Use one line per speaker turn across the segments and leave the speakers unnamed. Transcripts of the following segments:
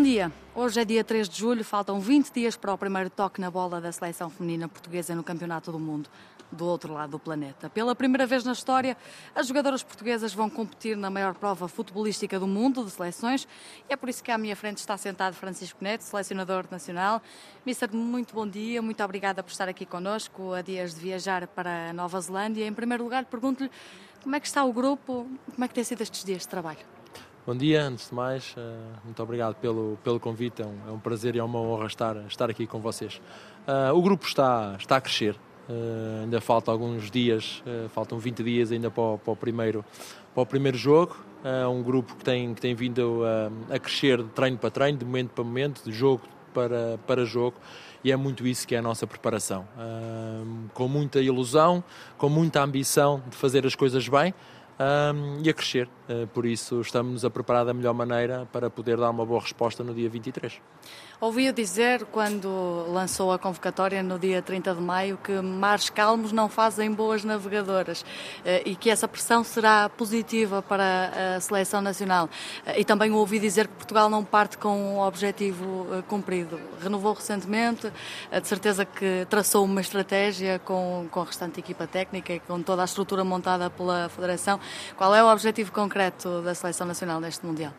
Bom dia. Hoje é dia 3 de julho, faltam 20 dias para o primeiro toque na bola da seleção feminina portuguesa no Campeonato do Mundo, do outro lado do planeta. Pela primeira vez na história, as jogadoras portuguesas vão competir na maior prova futebolística do mundo de seleções e é por isso que à minha frente está sentado Francisco Neto, selecionador nacional. Mister, muito bom dia, muito obrigada por estar aqui connosco a dias de viajar para a Nova Zelândia. Em primeiro lugar, pergunto-lhe como é que está o grupo, como é que têm sido estes dias de trabalho?
Bom dia, antes de mais, eh, muito obrigado pelo, pelo convite, é um, é um prazer e é uma honra estar, estar aqui com vocês. Uh, o grupo está, está a crescer, uh, ainda faltam alguns dias, uh, faltam 20 dias ainda para o, para o, primeiro, para o primeiro jogo. É um grupo que tem, que tem vindo a, a crescer de treino para treino, de momento para momento, de jogo para, para jogo e é muito isso que é a nossa preparação. com muita ilusão, com muita ambição de fazer as coisas bem e a crescer. Uh, por isso, estamos a preparar da melhor maneira para poder dar uma boa resposta no dia 23.
Ouvi-o dizer, quando lançou a convocatória no dia 30 de maio, que mares calmos não fazem boas navegadoras uh, e que essa pressão será positiva para a seleção nacional. Uh, e também ouvi dizer que Portugal não parte com um objetivo cumprido. Renovou recentemente, de certeza que traçou uma estratégia com, com a restante equipa técnica e com toda a estrutura montada pela Federação. Qual é o objetivo concreto da Seleção Nacional neste Mundial?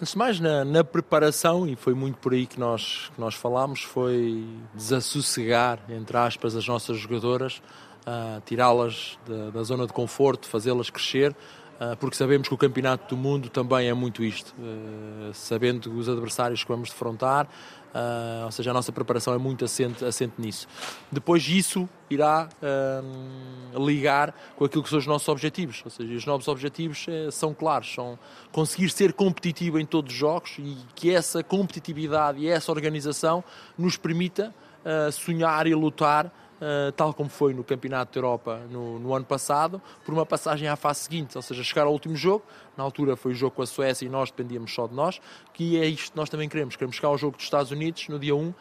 Antes de mais, na, na, preparação, e foi muito por aí que nós, que nós falámos, foi desassossegar, entre aspas, as nossas jogadoras, uh, tirá-las da, da, zona de conforto, fazê-las crescer, uh, porque sabemos que o Campeonato do Mundo também é muito isto. Uh, sabendo os adversários que vamos defrontar, Uh, ou seja, a nossa preparação é muito assente, assente nisso. Depois isso irá uh, ligar com aquilo que são os nossos objetivos, ou seja, os nossos objetivos uh, são claros, são conseguir ser competitivo em todos os jogos e que essa competitividade e essa organização nos permita ah, sonhar e lutar Uh, tal como foi no Campeonato da Europa no, no, ano passado, por uma passagem à fase seguinte, ou seja, chegar ao último jogo. Na altura foi o jogo com a Suécia e nós dependíamos só de nós, que é isto que nós também queremos. Queremos chegar ao jogo dos Estados Unidos no dia 1 uh,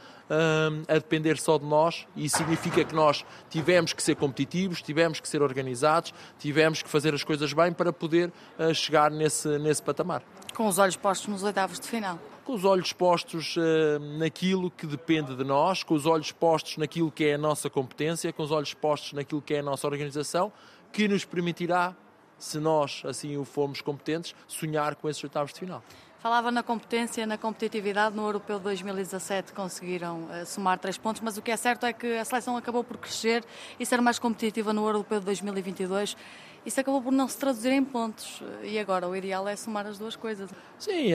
a depender só de nós e significa que nós tivemos que ser competitivos, tivemos que ser organizados, tivemos que fazer as coisas bem para poder uh, chegar nesse, nesse patamar.
Com os olhos postos nos oitavos de final
com os olhos postos uh, naquilo que depende de nós, com os olhos postos naquilo que é a nossa competência, com os olhos postos naquilo que é a nossa organização, que nos permitirá, se nós assim o formos competentes, sonhar com esses oitavos de final.
Falava na competência, na competitividade. No Europeu 2017 conseguiram uh, somar três pontos, mas o que é certo é que a seleção acabou por crescer e ser mais competitiva no Europeu 2022. Isso acabou por não se traduzir em pontos. E agora o ideal é somar as duas coisas.
Sim,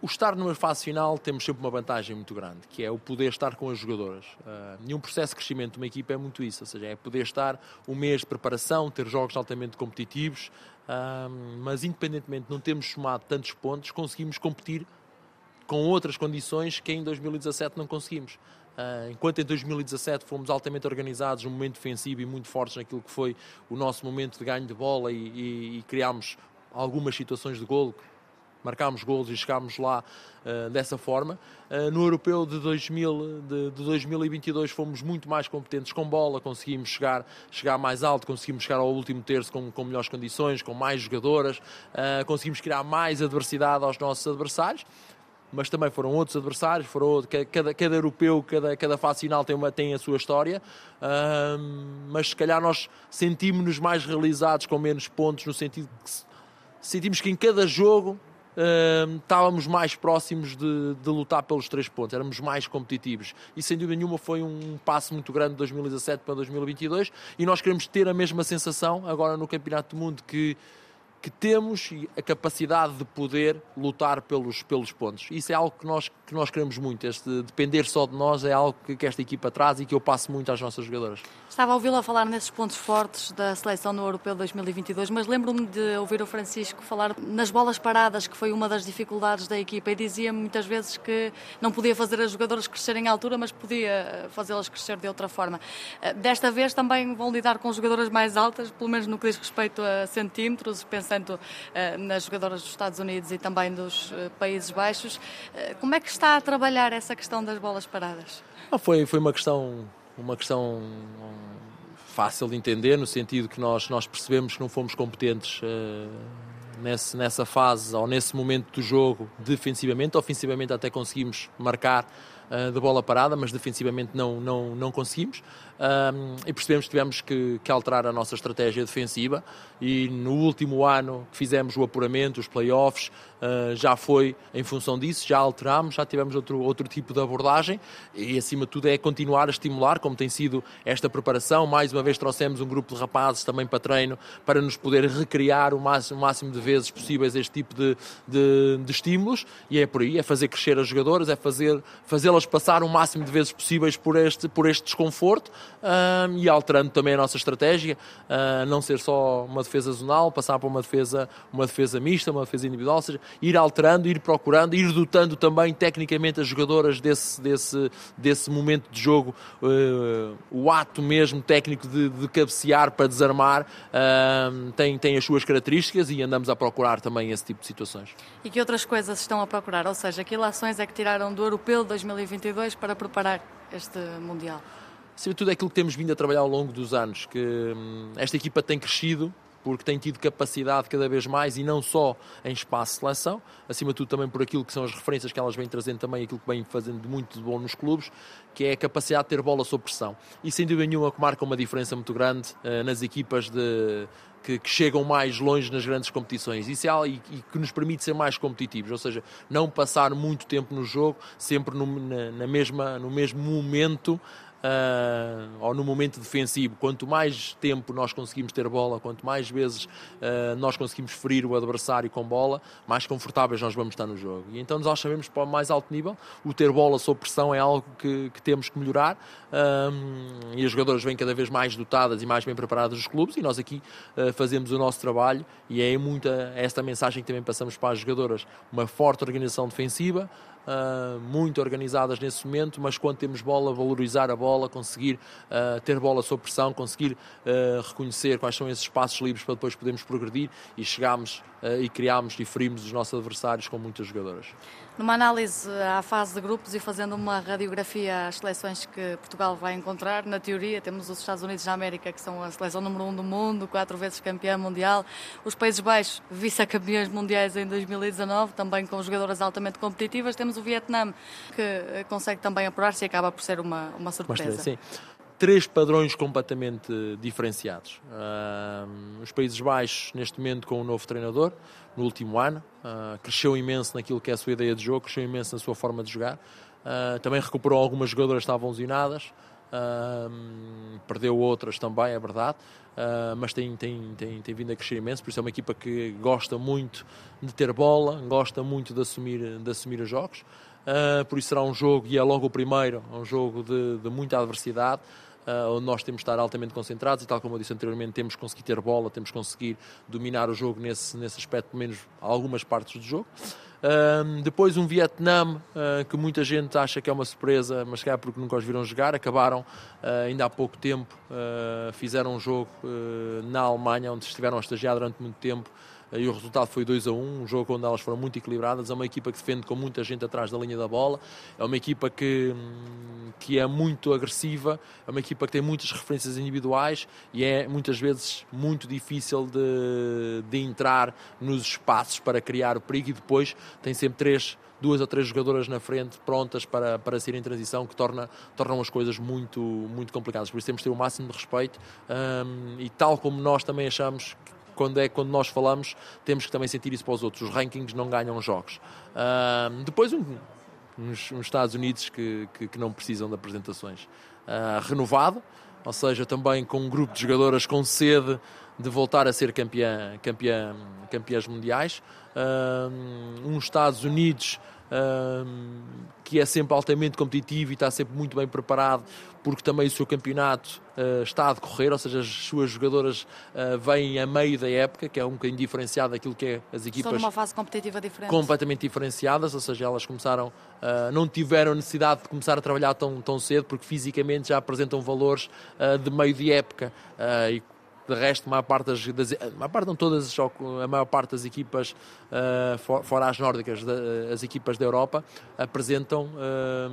o estar numa fase final temos sempre uma vantagem muito grande, que é o poder estar com as jogadoras. Uh, e um processo de crescimento de uma equipa é muito isso, ou seja, é poder estar um mês de preparação, ter jogos altamente competitivos, uh, mas independentemente de não termos somado tantos pontos, conseguimos competir com outras condições que em 2017 não conseguimos. Uh, enquanto em 2017 fomos altamente organizados, um momento defensivo e muito fortes naquilo que foi o nosso momento de ganho de bola e, e, e criámos algumas situações de golo marcámos gols e chegámos lá uh, dessa forma. Uh, no Europeu de, 2000, de, de, 2022 fomos muito mais competentes com bola, conseguimos chegar, chegar mais alto, conseguimos chegar ao último terço com, com melhores condições, com mais jogadoras, uh, conseguimos criar mais adversidade aos nossos adversários mas também foram outros adversários, foram cada, cada europeu, cada, cada fase final tem, uma, tem a sua história, mas se calhar nós sentimos-nos mais realizados com menos pontos, no sentido que sentimos que em cada jogo estávamos mais próximos de, de, lutar pelos três pontos, éramos mais competitivos. E sem dúvida nenhuma foi um passo muito grande de 2017 para 2022 e nós queremos ter a mesma sensação agora no Campeonato do Mundo que que temos a capacidade de poder lutar pelos, pelos pontos. Isso é algo que nós, que nós queremos muito. Este depender só de nós é algo que, que esta equipa traz e que eu passo muito às nossas jogadoras.
Estava a ouvi-la falar nesses pontos fortes da seleção no Europeu 2022, mas lembro-me de ouvir o Francisco falar nas bolas paradas, que foi uma das dificuldades da equipa, e dizia muitas vezes que não podia fazer as jogadoras crescerem em altura, mas podia fazê-las crescer de outra forma. Eh, desta vez também vão lidar com jogadoras mais altas, pelo menos no que diz respeito a centímetros, pensando uh, nas jogadoras dos Estados Unidos e também dos uh, Países Baixos. Uh, como é que está a trabalhar essa questão das bolas paradas?
Ah, foi, foi uma questão, uma questão fácil de entender, no sentido que nós, nós percebemos que não fomos competentes nesse, nessa fase ou nesse momento do jogo defensivamente. Ofensivamente até conseguimos marcar uh, de bola parada, mas defensivamente não, não, não conseguimos. E percebemos que tivemos que, que, alterar a nossa estratégia defensiva. E no último ano que fizemos o apuramento, os playoffs, uh, já foi em função disso, já alterámos, já tivemos outro, outro tipo de abordagem. E acima de tudo é continuar a estimular, como tem sido esta preparação, mais uma vez trouxemos um grupo de rapazes também para treino, para nos poder recriar o máximo, o máximo de vezes possíveis este tipo de, de, de estímulos. E é por aí, é fazer crescer as jogadoras, é fazer, fazê-las passar o máximo de vezes possíveis por este, por este desconforto e alterando também a nossa estratégia, uh, não ser só uma defesa zonal, passar para uma defesa, uma defesa mista, uma defesa individual, ou seja, ir alterando, ir procurando, ir dotando também tecnicamente as jogadoras desse, desse, desse momento de jogo, uh, o ato mesmo técnico de, de cabecear para desarmar tem, tem as suas características e andamos a procurar também esse tipo de situações.
E que outras coisas estão a procurar? Ou seja, que ilações é que tiraram do Europeu 2022 para preparar este Mundial?
acima de tudo, é aquilo que temos vindo a trabalhar ao longo dos anos, que hum, esta equipa tem crescido porque tem tido capacidade cada vez mais e não só em espaço de seleção, acima de tudo também por aquilo que são as referências que elas vêm trazendo também, aquilo que vêm fazendo de muito de bom nos clubes, que é a capacidade de ter bola sob pressão. E sem dúvida nenhuma que marca uma diferença muito grande uh, nas equipas de, que, que, chegam mais longe nas grandes competições. Isso é e, e, que nos permite ser mais competitivos, ou seja, não passar muito tempo no jogo, sempre no, na, na mesma, no mesmo momento ou no momento defensivo, quanto mais tempo nós conseguimos ter bola, quanto mais vezes uh, nós conseguimos ferir o adversário com bola, mais confortáveis nós vamos estar no jogo. E então nós sabemos para o mais alto nível, o ter bola sob pressão é algo que, que temos que melhorar um, e as jogadoras vêm cada vez mais dotadas e mais bem preparadas dos clubes e nós aqui fazemos o nosso trabalho e é muita esta mensagem que também passamos para as jogadoras, uma forte organização defensiva, uh, muito organizadas nesse momento, mas quando temos bola, valorizar a bola, conseguir uh, ter bola sob pressão, conseguir uh, reconhecer quais são esses espaços livres para depois podermos progredir e chegarmos e criarmos e ferimos os nossos adversários com muitas jogadoras.
Numa análise à fase de grupos e fazendo uma radiografia às seleções que Portugal vai encontrar, na teoria temos os Estados Unidos da América, que são a seleção número um do mundo, quatro vezes campeã mundial, os Países Baixos, vice-campeões mundiais em 2019, também com jogadoras altamente competitivas, temos o Vietnã, que eh, consegue também apurar-se e acaba por ser uma, uma surpresa.
Sim três padrões completamente diferenciados. Uh, os Países Baixos, neste momento, com um novo treinador, no último ano, uh, cresceu imenso naquilo que é a sua ideia de jogo, cresceu imenso na sua forma de jogar. Uh, também recuperou algumas jogadoras que estavam lesionadas, perdeu outras também, é verdade, mas tem, tem, tem, tem vindo a crescer imenso. Por isso é uma equipa que gosta muito de ter bola, gosta muito de assumir, de assumir os jogos. por isso será um jogo, e é logo o primeiro, um jogo de, de muita adversidade uh, onde nós temos de estar altamente concentrados e, tal como eu disse anteriormente, temos que conseguir ter bola, temos que conseguir dominar o jogo nesse, nesse aspecto, pelo menos algumas partes do jogo. Uh, depois um Vietnã uh, que muita gente acha que é uma surpresa, mas que é porque nunca os viram jogar. Acabaram uh, ainda há pouco tempo, fizeram um jogo na Alemanha, onde estiveram a estagiar durante muito tempo e o resultado foi 2 a 1, um, jogo onde elas foram muito equilibradas. É uma equipa que defende com muita gente atrás da linha da bola, é uma equipa que, que é muito agressiva, é uma equipa que tem muitas referências individuais e é muitas vezes muito difícil de, de entrar nos espaços para criar o perigo e depois tem sempre três duas ou três jogadoras na frente prontas para, para ser em transição que torna, tornam as coisas muito, muito complicadas. Por isso temos de ter o máximo de respeito um, e tal como nós também achamos quando é quando nós falamos, temos que também sentir isso para os outros. Os rankings não ganham jogos. Uh, depois, um, uns, uns, Estados Unidos que, que, que, não precisam de apresentações. Uh, renovado, ou seja, também com um grupo de jogadoras com sede de voltar a ser campeã, campeã, campeãs mundiais. Uh, uns Estados Unidos que é sempre altamente competitivo e está sempre muito bem preparado, porque também o seu campeonato uh, está a decorrer, ou seja, as suas jogadoras uh, vêm a meio da época, que é um bocadinho diferenciado daquilo que é as equipas. Estão
numa fase competitiva diferente.
Completamente diferenciadas, ou seja, elas começaram, uh, não tiveram necessidade de começar a trabalhar tão, tão cedo, porque fisicamente já apresentam valores de meio de época. e De resto, a maior parte das, das a maior parte não todas, a maior parte das equipas, uh, fora as nórdicas, as equipas da Europa, apresentam, uh,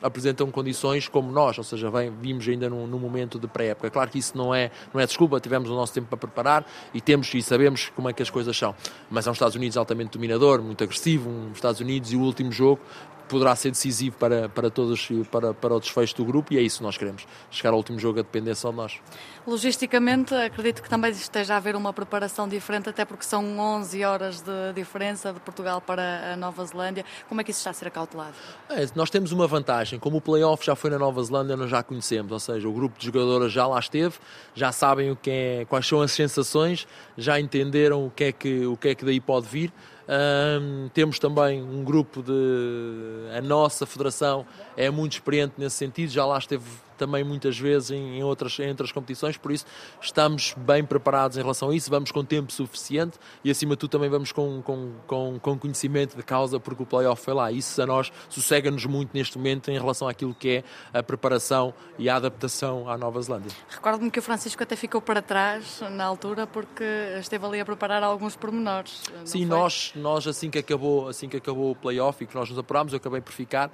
apresentam condições como nós, ou seja, vem, vimos ainda num, num momento de pré-época. Claro que isso não é, não é desculpa, tivemos o nosso tempo para preparar e temos e sabemos como é que as coisas são. Mas é um Estados Unidos altamente dominador, muito agressivo, um Estados Unidos e o último jogo poderá ser decisivo para, para todos para, para o desfecho do grupo e é isso que nós queremos, chegar ao último jogo a depender só de nós.
Logisticamente, acredito que também esteja a haver uma preparação diferente, até porque são 11 horas de diferença de Portugal para a Nova Zelândia. Como é que isso está a ser acautelado?
É, nós temos uma vantagem, como o playoff já foi na Nova Zelândia, nós já conhecemos, ou seja, o grupo de jogadoras já lá esteve, já sabem o que é, quais são as sensações, já entenderam o que é que, o que, é que daí pode vir. Um, temos também um grupo de. A nossa federação é muito experiente nesse sentido, já lá esteve também muitas vezes em, outras, em outras competições, por isso estamos bem preparados em relação a isso, vamos com tempo suficiente e acima de tudo também vamos com, com, com, com conhecimento de causa porque o playoff foi lá. Isso a nós sossega-nos muito neste momento em relação àquilo que é a preparação e a adaptação à Nova Zelândia.
Recordo-me que o Francisco até ficou para trás na altura porque esteve ali a preparar alguns pormenores.
Sim, nós, nós assim que acabou assim que acabou o playoff e que nós nos apurámos, eu acabei por ficar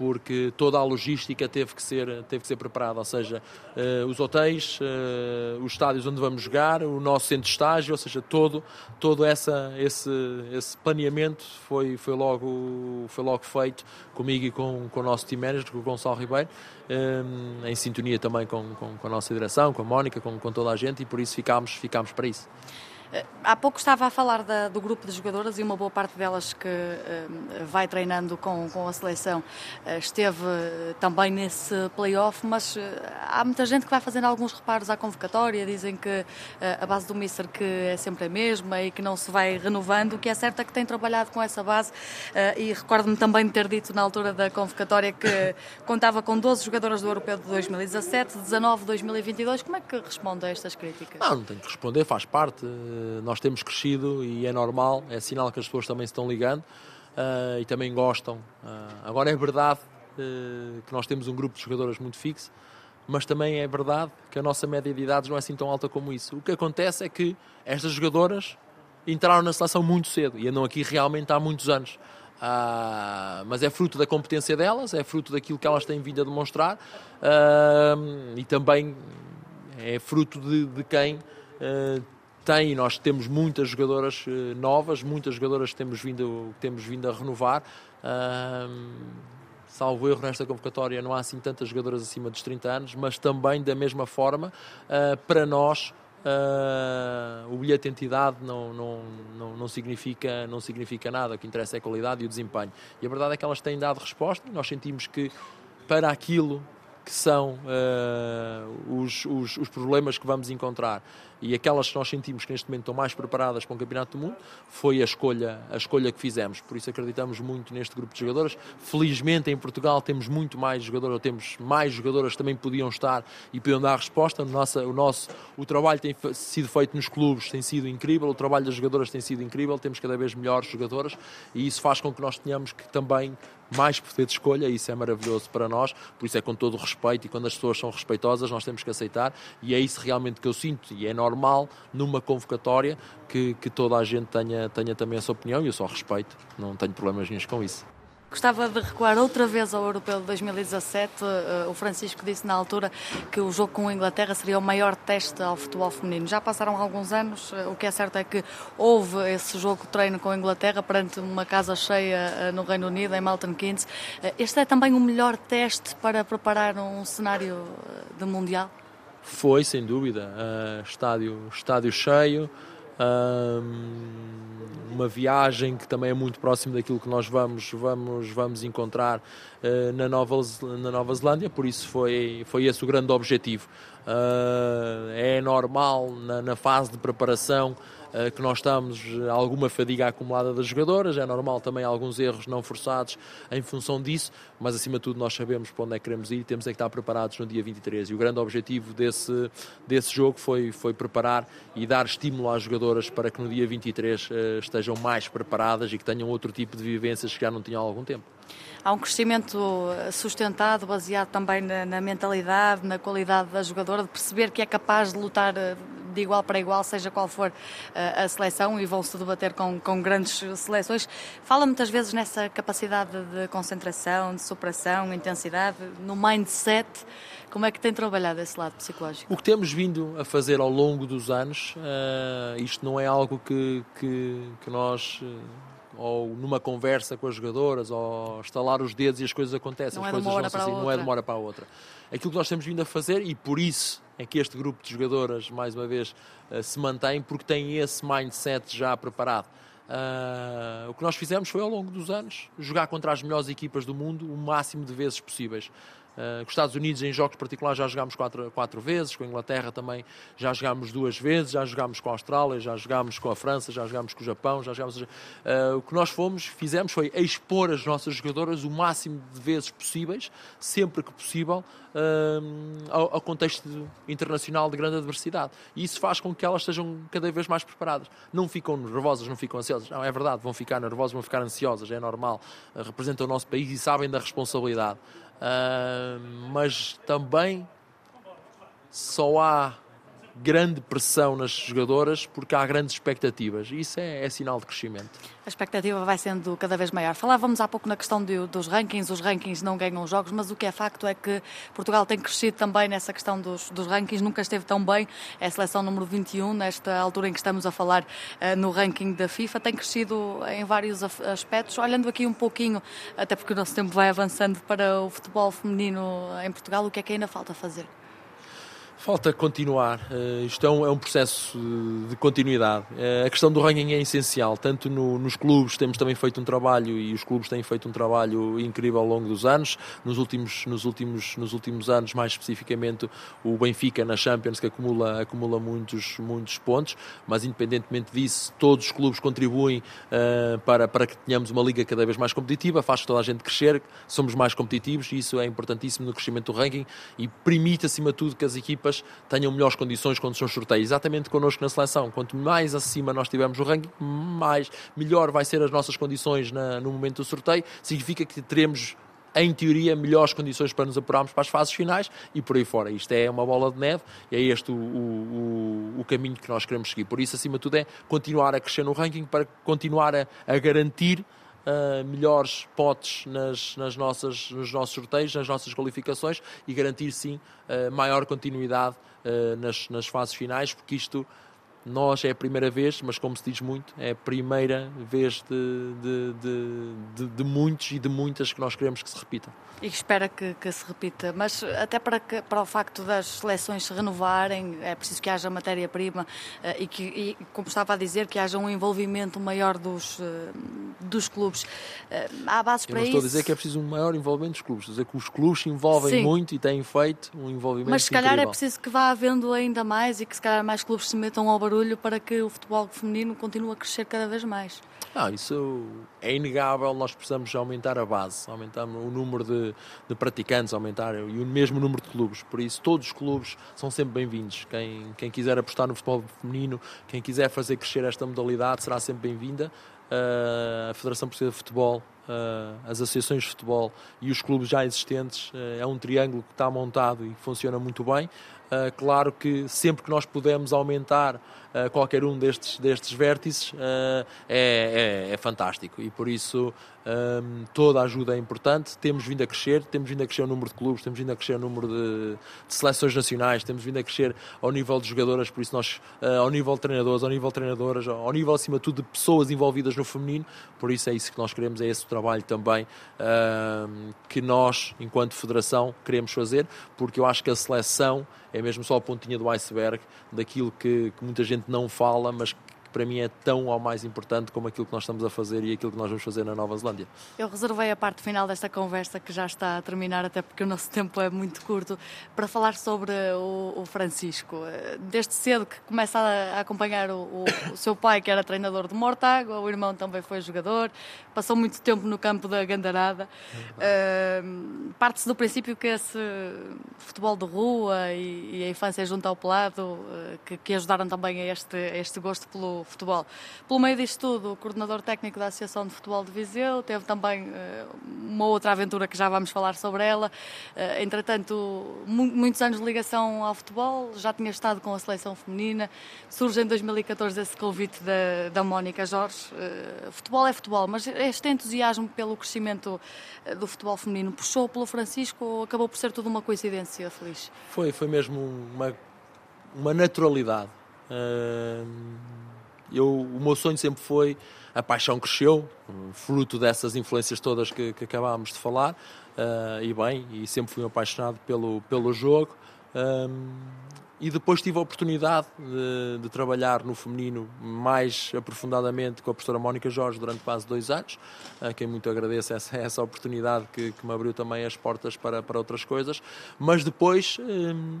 porque toda a logística teve que ser, teve que ser preparada, ou seja, uh, os hotéis, uh, os estádios onde vamos jogar, o nosso centro de estágio, ou seja, todo, todo essa, esse, esse planeamento foi, foi, logo, foi logo feito comigo e com, com o nosso team manager, com o Gonçalo Ribeiro, eh, em sintonia também com, com, com, a nossa direção, com a Mónica, com, com toda a gente, e por isso ficámos, ficámos para isso.
Há pouco estava a falar da, do grupo de jogadoras e uma boa parte delas que uh, vai treinando com, com a seleção uh, esteve uh, também nesse play-off, mas há muita gente que vai fazendo alguns reparos à convocatória, dizem que a base do Mister que é sempre a mesma e que não se vai renovando, o que é certo é que tem trabalhado com essa base e recordo-me também de ter dito na altura da convocatória que contava com 12 jogadoras do Europeu de 2017, 19 de 2022. Como é que responde a estas críticas?
Não, não tenho que responder, faz parte nós temos crescido e é normal, é sinal que as pessoas também se estão ligando uh, e também gostam. Uh, agora é verdade que nós temos um grupo de jogadoras muito fixo, mas também é verdade que a nossa média de idades não é assim tão alta como isso. O que acontece é que estas jogadoras entraram na seleção muito cedo e andam aqui realmente há muitos anos. Uh, mas é fruto da competência delas, é fruto daquilo que elas têm vindo a demonstrar uh, e também é fruto de, de quem tem, e nós temos muitas jogadoras uh, novas, muitas jogadoras que temos vindo, temos vindo a renovar. Salvo erro nesta convocatória, não há assim tantas jogadoras acima dos 30 anos, mas também da mesma forma, uh, para nós. Uh, o bilhete de entidade não, não, não, não, significa, não significa nada, o que interessa é a qualidade e o desempenho. E a verdade é que elas têm dado resposta e nós sentimos que para aquilo que são uh, os, os, os, problemas que vamos encontrar e aquelas que nós sentimos que neste momento estão mais preparadas para um campeonato do mundo foi a escolha a escolha que fizemos. Por isso acreditamos muito neste grupo de jogadoras felizmente em Portugal temos muito mais jogadoras temos mais jogadoras que também podiam estar e podiam dar resposta. Nossa, o nosso o trabalho tem sido feito nos clubes tem sido incrível. O trabalho das jogadoras tem sido incrível. Temos cada vez melhores jogadoras e isso faz com que nós tenhamos que também mais poder de escolha, e isso é maravilhoso para nós, por isso é com todo o respeito e quando as pessoas são respeitosas nós temos que aceitar. E é isso realmente que eu sinto e é normal numa convocatória que, que toda a gente tenha, tenha também essa opinião e eu só respeito, não tenho problemas nenhum com isso.
Gostava de recuar outra vez ao Europeu de 2017. Eh, o Francisco disse na altura que o jogo com a Inglaterra seria o maior teste ao futebol feminino. Já passaram alguns anos, eh, o que é certo é que houve esse jogo treino com a Inglaterra perante uma casa cheia eh, no Reino Unido, em Malton Keynes. Este é também o melhor teste para preparar um cenário de Mundial?
Foi, sem dúvida. Uh, estádio, estádio cheio. Uh, uma viagem que também é muito próximo daquilo que nós vamos, vamos, vamos encontrar uh, na, Nova, na Nova Zelândia, por isso foi, foi esse o grande objetivo. Uh, é normal na, na fase de preparação que nós estamos alguma fadiga acumulada das jogadoras, é normal também alguns erros não forçados em função disso, mas acima de tudo nós sabemos para onde é que queremos ir e temos é que estar preparados no dia 23. E o grande objetivo desse, desse jogo foi, foi preparar e dar estímulo às jogadoras para que no dia 23 uh, eh, estejam mais preparadas e que tenham outro tipo de vivências que já não tinham há algum tempo.
Há um crescimento sustentado, baseado também na, na mentalidade, na qualidade da jogadora, de perceber que é capaz de lutar de igual para igual, seja qual for uh, a seleção, e vão-se debater com, com grandes seleções. Fala muitas vezes nessa capacidade de concentração, de superação, intensidade, no mindset. Como é que tem trabalhado esse lado psicológico?
O que temos vindo a fazer ao longo dos anos, uh, isto não é algo que, que, que nós. Ou numa conversa com as jogadoras, ou estalar os dedos e as coisas acontecem.
Não
as
é
coisas
não assim,
não é de uma hora para a outra. Aquilo que nós temos vindo a fazer, e por isso é que este grupo de jogadoras, mais uma vez, uh, se mantém, porque tem esse mindset já preparado. Uh, o que nós fizemos foi, ao longo dos anos, jogar contra as melhores equipas do mundo o máximo de vezes possíveis. Uh, com os Estados Unidos, em jogos particulares, já jogámos quatro, quatro vezes, com a Inglaterra também já jogámos duas vezes, já jogámos com a Austrália, já jogámos com a França, já jogámos com o Japão, já jogámos. Uh, o que nós fomos, fizemos foi expor as nossas jogadoras o máximo de vezes possíveis, sempre que possível, uh, ao, ao, contexto internacional de grande adversidade. E isso faz com que elas estejam cada vez mais preparadas. Não ficam nervosas, não ficam ansiosas. Não, é verdade, vão ficar nervosas, vão ficar ansiosas, é normal. representam o nosso país e sabem da responsabilidade. Uh, mas também só há grande pressão nas jogadoras porque há grandes expectativas. Isso é, é, sinal de crescimento.
A expectativa vai sendo cada vez maior. Falávamos há pouco na questão de, dos rankings, os rankings não ganham jogos, mas o que é facto é que Portugal tem crescido também nessa questão dos, dos rankings, nunca esteve tão bem. É a seleção número 21, nesta altura em que estamos a falar uh, no ranking da FIFA, tem crescido em vários aspectos. Olhando aqui um pouquinho, até porque o nosso tempo vai avançando para o futebol feminino em Portugal, o que é que ainda falta fazer?
Falta continuar. Uh, isto é um, é um, processo de continuidade. Uh, a questão do ranking é essencial. Tanto no, nos clubes temos também feito um trabalho e os clubes têm feito um trabalho incrível ao longo dos anos. Nos últimos, nos últimos, nos últimos anos, mais especificamente, o Benfica na Champions que acumula, acumula muitos, muitos pontos. Mas independentemente disso, todos os clubes contribuem uh, para, para que tenhamos uma liga cada vez mais competitiva. Faz toda a gente crescer. Somos mais competitivos e isso é importantíssimo no crescimento do ranking e permite acima de tudo que as equipas equipas tenham melhores condições quando são sorteios. Exatamente connosco na seleção. Quanto mais acima nós tivermos o ranking, mais melhor vai ser as nossas condições na, no momento do sorteio. Significa que teremos em teoria, melhores condições para nos apurarmos para as fases finais e por aí fora. Isto é uma bola de neve e é este o, o, o, caminho que nós queremos seguir. Por isso, acima de tudo, é continuar a crescer no ranking para continuar a, a garantir uh, melhores potes nas, nas nossas, nos nossos sorteios, nas nossas qualificações e garantir sim uh, maior continuidade uh, nas, nas fases finais, porque isto nós é a primeira vez, mas como se diz muito, é a primeira vez de, de, de, de, de muitos e de muitas que nós queremos que se repita.
E espera que, que, se repita, mas até para, que, para o facto das seleções se renovarem, é preciso que haja matéria-prima eh, e que, e, como estava a dizer, que haja um envolvimento maior dos, eh, dos clubes. Eh, há bases para
isso.
estou
a dizer que é preciso um maior envolvimento dos clubes, estou a dizer que os clubes se envolvem Sim. muito e têm feito um envolvimento
Mas se calhar
incrível.
é preciso que vá havendo ainda mais e que se calhar mais clubes se metam ao barulho para que o futebol feminino continue a crescer cada vez mais.
Não, isso é inegável, nós precisamos aumentar a base, aumentar o número de, de praticantes, aumentar e o mesmo número de clubes. Por isso, todos os clubes são sempre bem-vindos. Quem, quem quiser apostar no futebol feminino, quem quiser fazer crescer esta modalidade, será sempre bem-vinda. Uh, a Federação Portuguesa de Futebol, as associações de futebol e os clubes já existentes, uh, é um triângulo que está montado e funciona muito bem. claro que sempre que nós pudermos aumentar qualquer um destes, destes vértices é, é, é, fantástico e por isso ehm, toda a ajuda é importante. Temos vindo a crescer, temos vindo a crescer o número de clubes, temos vindo a crescer o número de, de seleções nacionais, temos vindo a crescer ao nível de jogadoras, por isso nós, ao nível de treinadores, ao nível de treinadoras, ao nível acima de tudo de pessoas envolvidas no feminino, por isso é isso que nós queremos, é esse o trabalho também ehm, que nós, enquanto federação, queremos fazer, porque eu acho que a seleção é mesmo só a pontinha do iceberg daquilo que, que muita gente não fala, mas que para mim é tão ou mais importante como aquilo que nós estamos a fazer e aquilo que nós vamos fazer na Nova Zelândia.
Eu reservei a parte final desta conversa, que já está a terminar, até porque o nosso tempo é muito curto, para falar sobre o, o Francisco. Desde cedo que começa a, acompanhar o, o, o, seu pai, que era treinador de Mortágua, o irmão também foi jogador, passou muito tempo no campo da Gandarada. Uh, Parte-se do princípio que esse futebol de rua e, e a infância junto ao pelado, uh, que, que, ajudaram também a este, a este gosto pelo futebol. Pelo meio disto tudo, o coordenador técnico da Associação de Futebol de Viseu teve também uh, uma outra aventura que já vamos falar sobre ela. Uh, entretanto, muitos anos de ligação ao futebol, já tinha estado com a seleção feminina. Surge em 2014 esse convite da, da Mónica Jorge. Uh, futebol é futebol, mas este entusiasmo pelo crescimento do futebol feminino puxou pelo Francisco ou acabou por ser tudo uma coincidência feliz?
Foi, foi mesmo uma, uma naturalidade. Eu, o meu sonho sempre foi, a paixão cresceu, fruto dessas influências todas que, que acabámos de falar, uh, e bem, e sempre fui apaixonado pelo, pelo jogo. Um, e depois tive a oportunidade de, de, trabalhar no feminino mais aprofundadamente com a professora Mónica Jorge durante quase dois anos, a quem muito agradeço essa, essa oportunidade que, que me abriu também as portas para, para outras coisas. Mas depois, um,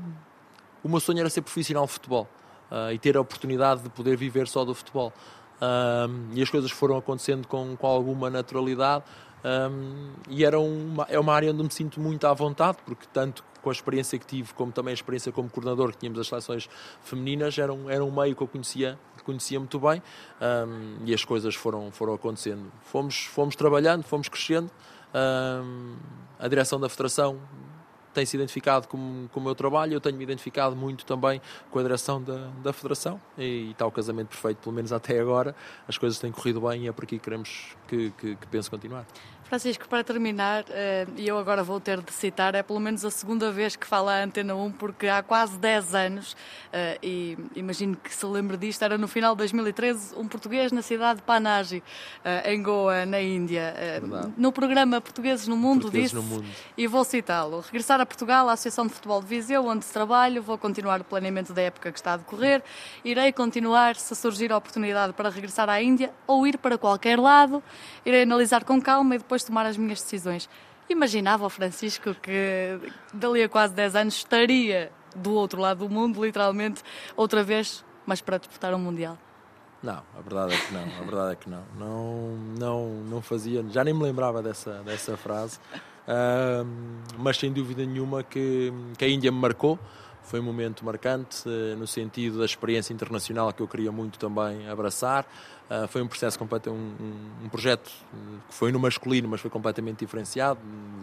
o meu sonho era ser profissional de futebol uh, e ter a oportunidade de poder viver só do futebol. Um, e as coisas foram acontecendo com, com alguma naturalidade. Um, e era uma, é uma área onde me sinto muito à vontade, porque tanto com a experiência que tive, como também a experiência como coordenador que tínhamos as seleções femininas, era um, era um meio que eu conhecia, conhecia muito bem um, e as coisas foram, foram acontecendo. Fomos, fomos trabalhando, fomos crescendo. A direção da Federação tem se identificado com, com o meu trabalho, eu tenho-me identificado muito também com a direção da, da Federação e, e está o casamento perfeito, pelo menos até agora. As coisas têm corrido bem e é por aqui que queremos que, que, que pense continuar.
Francisco, para terminar, eh, e eu agora vou ter de citar, é pelo menos a segunda vez que fala a Antena 1, porque há quase 10 anos, eh, e imagino que se lembre disto, era no final de 2013, um português na cidade de Panaji, eh, em Goa, na Índia, Verdade. no programa Portugueses no Mundo, Portugueses disse, no mundo. e vou citá-lo, regressar a Portugal, à Associação de Futebol de Viseu, onde trabalho, vou continuar o planeamento da época que está a decorrer, irei continuar, se surgir a oportunidade para regressar à Índia, ou ir para qualquer lado, irei analisar com calma e depois depois tomar as minhas decisões. Imaginava o Francisco que dali a quase 10 anos estaria do outro lado do mundo, literalmente, outra vez, mas para disputar um Mundial.
Não, a verdade é que não, a verdade é que não. Não, não, não fazia, já nem me lembrava dessa, dessa frase, uh, mas sem dúvida nenhuma que, que a Índia me marcou. Foi um momento marcante uh, no sentido da experiência internacional que eu queria muito também abraçar. Uh, foi um processo completo, um, um, um, projeto que foi no masculino, mas foi completamente diferenciado,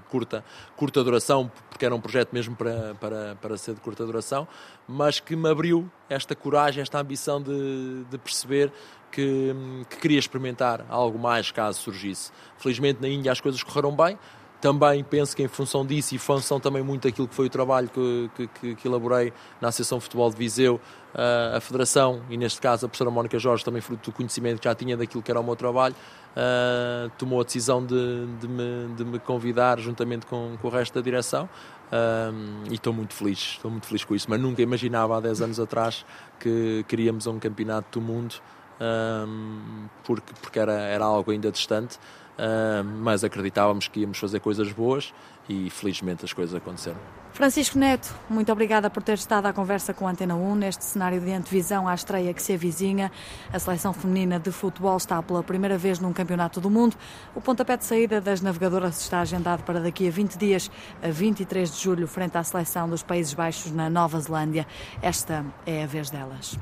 curta, curta duração, porque era um projeto mesmo para, para, para ser de curta duração, mas que me abriu esta coragem, esta ambição de, de perceber que, que, queria experimentar algo mais caso surgisse. Felizmente na Índia as coisas correram bem, também penso que em função disso e função também muito daquilo que foi o trabalho que, que, que elaborei na Associação de Futebol de Viseu, uh, a Federação e neste caso a professora Mónica Jorge, também fruto do conhecimento que já tinha daquilo que era o meu trabalho, uh, tomou a decisão de, de, me, de me convidar juntamente com, com o resto da direção. Um, e estou muito feliz, estou muito feliz com isso, mas nunca imaginava há 10 anos atrás que queríamos um campeonato do mundo um, porque, porque era, era algo ainda distante uh, mas acreditávamos que íamos fazer coisas boas e felizmente as coisas aconteceram.
Francisco Neto, muito obrigada por ter estado à conversa com a Antena 1 neste cenário de antevisão à estreia que se avizinha. A seleção feminina de futebol está pela primeira vez num campeonato do mundo. O pontapé de saída das navegadoras está agendado para daqui a 20 dias, a 23 de julho, frente à seleção dos Países Baixos na Nova Zelândia. Esta é a vez delas.